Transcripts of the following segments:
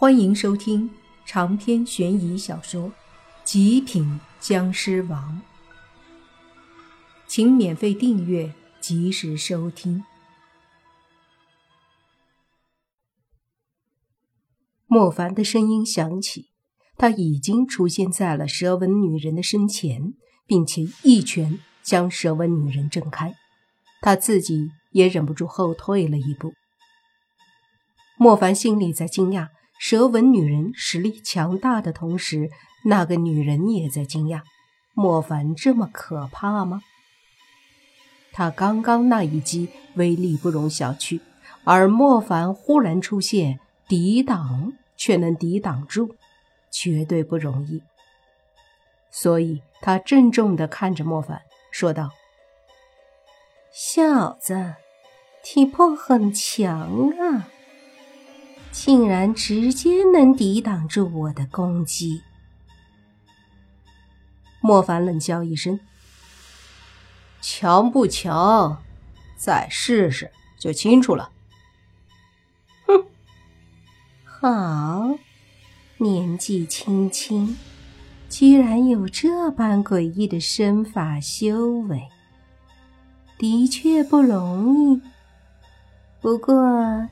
欢迎收听长篇悬疑小说《极品僵尸王》，请免费订阅，及时收听。莫凡的声音响起，他已经出现在了蛇纹女人的身前，并且一拳将蛇纹女人震开，他自己也忍不住后退了一步。莫凡心里在惊讶。蛇纹女人实力强大的同时，那个女人也在惊讶：莫凡这么可怕吗？他刚刚那一击威力不容小觑，而莫凡忽然出现抵挡，却能抵挡住，绝对不容易。所以他郑重地看着莫凡，说道：“小子，体魄很强啊！”竟然直接能抵挡住我的攻击！莫凡冷笑一声：“强不强？再试试就清楚了。”哼，好，年纪轻轻，居然有这般诡异的身法修为，的确不容易。不过……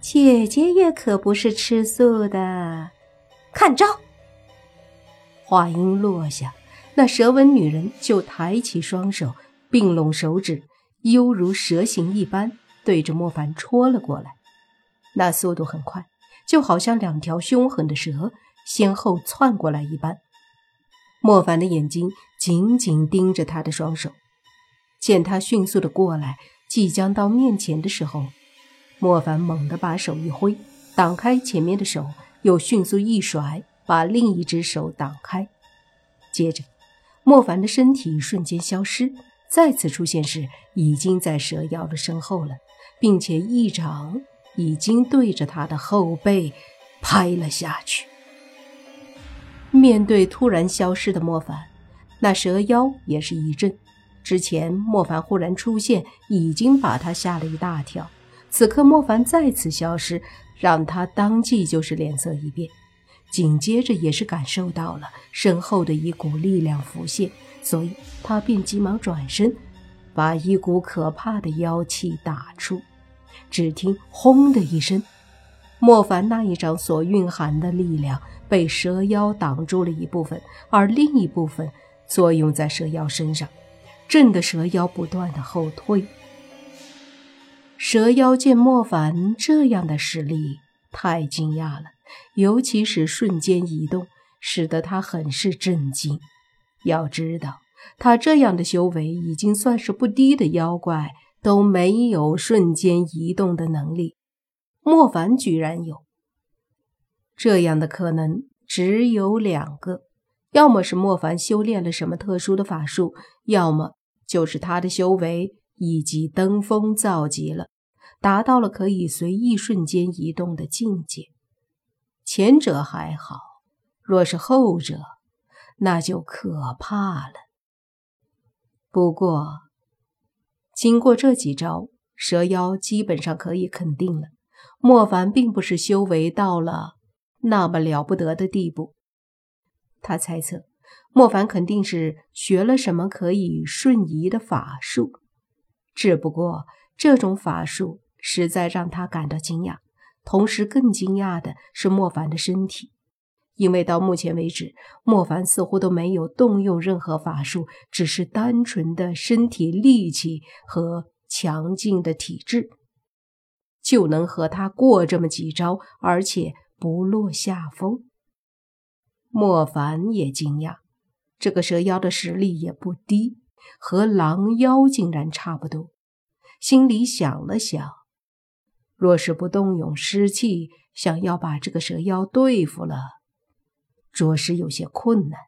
姐姐也可不是吃素的，看招！话音落下，那蛇纹女人就抬起双手，并拢手指，犹如蛇形一般，对着莫凡戳了过来。那速度很快，就好像两条凶狠的蛇先后窜过来一般。莫凡的眼睛紧紧盯着他的双手，见他迅速的过来，即将到面前的时候。莫凡猛地把手一挥，挡开前面的手，又迅速一甩，把另一只手挡开。接着，莫凡的身体瞬间消失，再次出现时，已经在蛇妖的身后了，并且一掌已经对着他的后背拍了下去。面对突然消失的莫凡，那蛇妖也是一震。之前莫凡忽然出现，已经把他吓了一大跳。此刻莫凡再次消失，让他当即就是脸色一变，紧接着也是感受到了身后的一股力量浮现，所以他便急忙转身，把一股可怕的妖气打出。只听“轰”的一声，莫凡那一掌所蕴含的力量被蛇妖挡住了一部分，而另一部分作用在蛇妖身上，震得蛇妖不断的后退。蛇妖见莫凡这样的实力，太惊讶了，尤其是瞬间移动，使得他很是震惊。要知道，他这样的修为已经算是不低的妖怪，都没有瞬间移动的能力，莫凡居然有。这样的可能只有两个：要么是莫凡修炼了什么特殊的法术，要么就是他的修为。以及登峰造极了，达到了可以随意瞬间移动的境界。前者还好，若是后者，那就可怕了。不过，经过这几招，蛇妖基本上可以肯定了，莫凡并不是修为到了那么了不得的地步。他猜测，莫凡肯定是学了什么可以瞬移的法术。只不过这种法术实在让他感到惊讶，同时更惊讶的是莫凡的身体，因为到目前为止，莫凡似乎都没有动用任何法术，只是单纯的身体力气和强劲的体质，就能和他过这么几招，而且不落下风。莫凡也惊讶，这个蛇妖的实力也不低。和狼妖竟然差不多，心里想了想，若是不动用尸气，想要把这个蛇妖对付了，着实有些困难。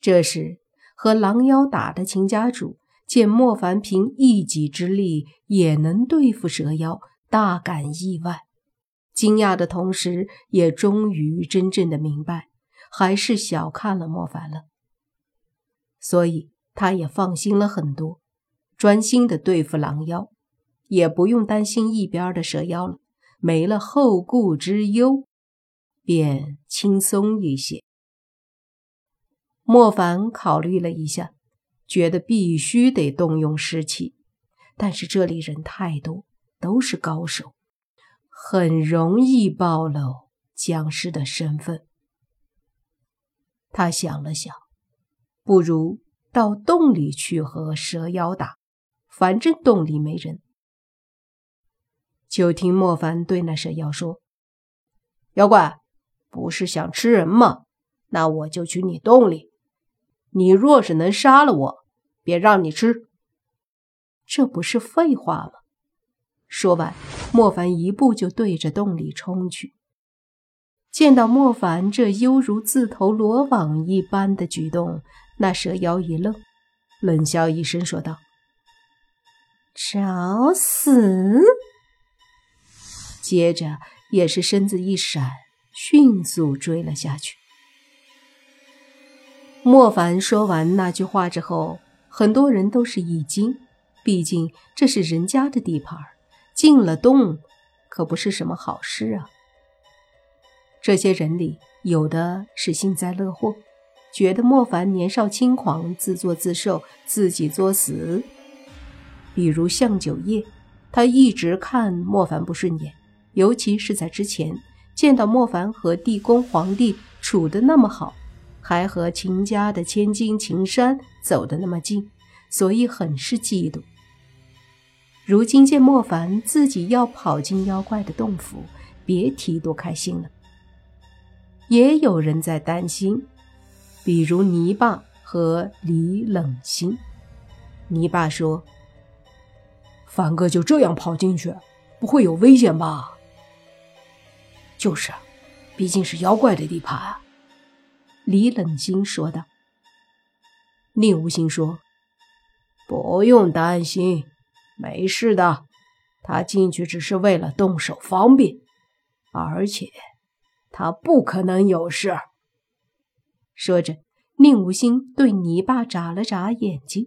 这时，和狼妖打的秦家主见莫凡凭一己之力也能对付蛇妖，大感意外，惊讶的同时，也终于真正的明白，还是小看了莫凡了。所以他也放心了很多，专心的对付狼妖，也不用担心一边的蛇妖了。没了后顾之忧，便轻松一些。莫凡考虑了一下，觉得必须得动用尸气，但是这里人太多，都是高手，很容易暴露僵尸的身份。他想了想，不如到洞里去和蛇妖打，反正洞里没人。就听莫凡对那蛇妖说：“妖怪，不是想吃人吗？那我就去你洞里。你若是能杀了我，便让你吃。这不是废话吗？”说完，莫凡一步就对着洞里冲去。见到莫凡这犹如自投罗网一般的举动，那蛇妖一愣，冷笑一声说道：“找死！”接着也是身子一闪，迅速追了下去。莫凡说完那句话之后，很多人都是一惊，毕竟这是人家的地盘，进了洞可不是什么好事啊。这些人里，有的是幸灾乐祸，觉得莫凡年少轻狂，自作自受，自己作死。比如向九叶，他一直看莫凡不顺眼。尤其是在之前见到莫凡和地宫皇帝处得那么好，还和秦家的千金秦山走得那么近，所以很是嫉妒。如今见莫凡自己要跑进妖怪的洞府，别提多开心了。也有人在担心，比如泥巴和李冷心。泥巴说：“凡哥就这样跑进去，不会有危险吧？”就是，毕竟是妖怪的地盘啊。”李冷心说道。宁无心说：“不用担心，没事的。他进去只是为了动手方便，而且他不可能有事。”说着，宁无心对泥巴眨了眨眼睛。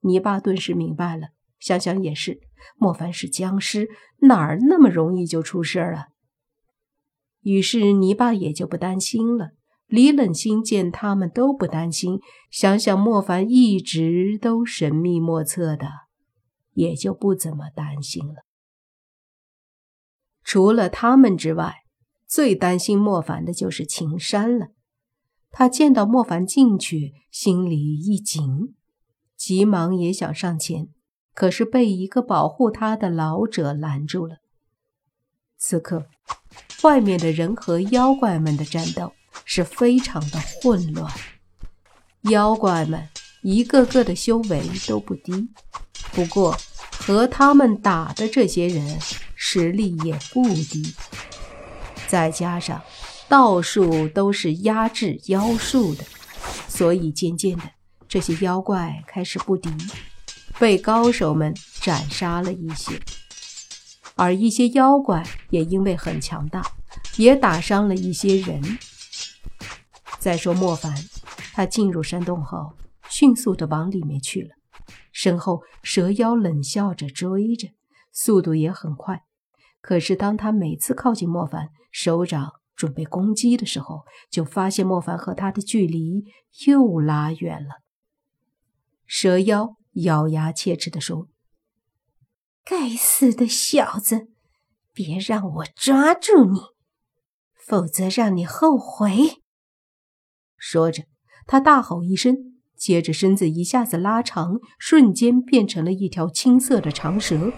泥巴顿时明白了，想想也是，莫凡是僵尸，哪儿那么容易就出事了？于是泥巴也就不担心了。李冷心见他们都不担心，想想莫凡一直都神秘莫测的，也就不怎么担心了。除了他们之外，最担心莫凡的就是秦山了。他见到莫凡进去，心里一紧，急忙也想上前，可是被一个保护他的老者拦住了。此刻。外面的人和妖怪们的战斗是非常的混乱，妖怪们一个个的修为都不低，不过和他们打的这些人实力也不低，再加上道术都是压制妖术的，所以渐渐的这些妖怪开始不敌，被高手们斩杀了一些。而一些妖怪也因为很强大，也打伤了一些人。再说莫凡，他进入山洞后，迅速的往里面去了，身后蛇妖冷笑着追着，速度也很快。可是当他每次靠近莫凡，手掌准备攻击的时候，就发现莫凡和他的距离又拉远了。蛇妖咬牙切齿地说。该死的小子，别让我抓住你，否则让你后悔！说着，他大吼一声，接着身子一下子拉长，瞬间变成了一条青色的长蛇，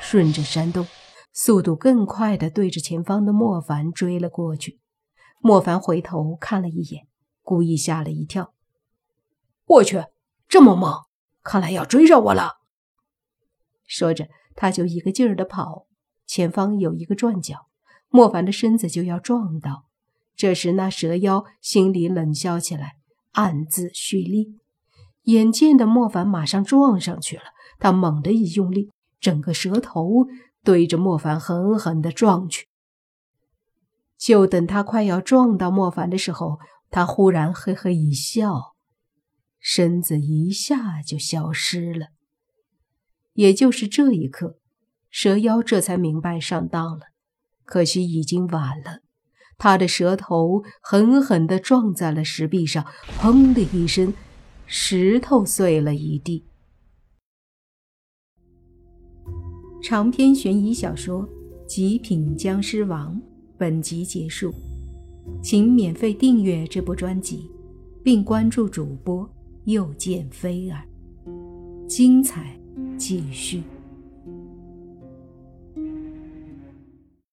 顺着山洞，速度更快的对着前方的莫凡追了过去。莫凡回头看了一眼，故意吓了一跳：“我去，这么猛，看来要追上我了！”说着。他就一个劲儿的跑，前方有一个转角，莫凡的身子就要撞到。这时，那蛇妖心里冷笑起来，暗自蓄力。眼见的莫凡马上撞上去了，他猛地一用力，整个蛇头对着莫凡狠狠地撞去。就等他快要撞到莫凡的时候，他忽然嘿嘿一笑，身子一下就消失了。也就是这一刻，蛇妖这才明白上当了。可惜已经晚了，他的舌头狠狠地撞在了石壁上，砰的一声，石头碎了一地。长篇悬疑小说《极品僵尸王》本集结束，请免费订阅这部专辑，并关注主播又见菲儿，精彩继续。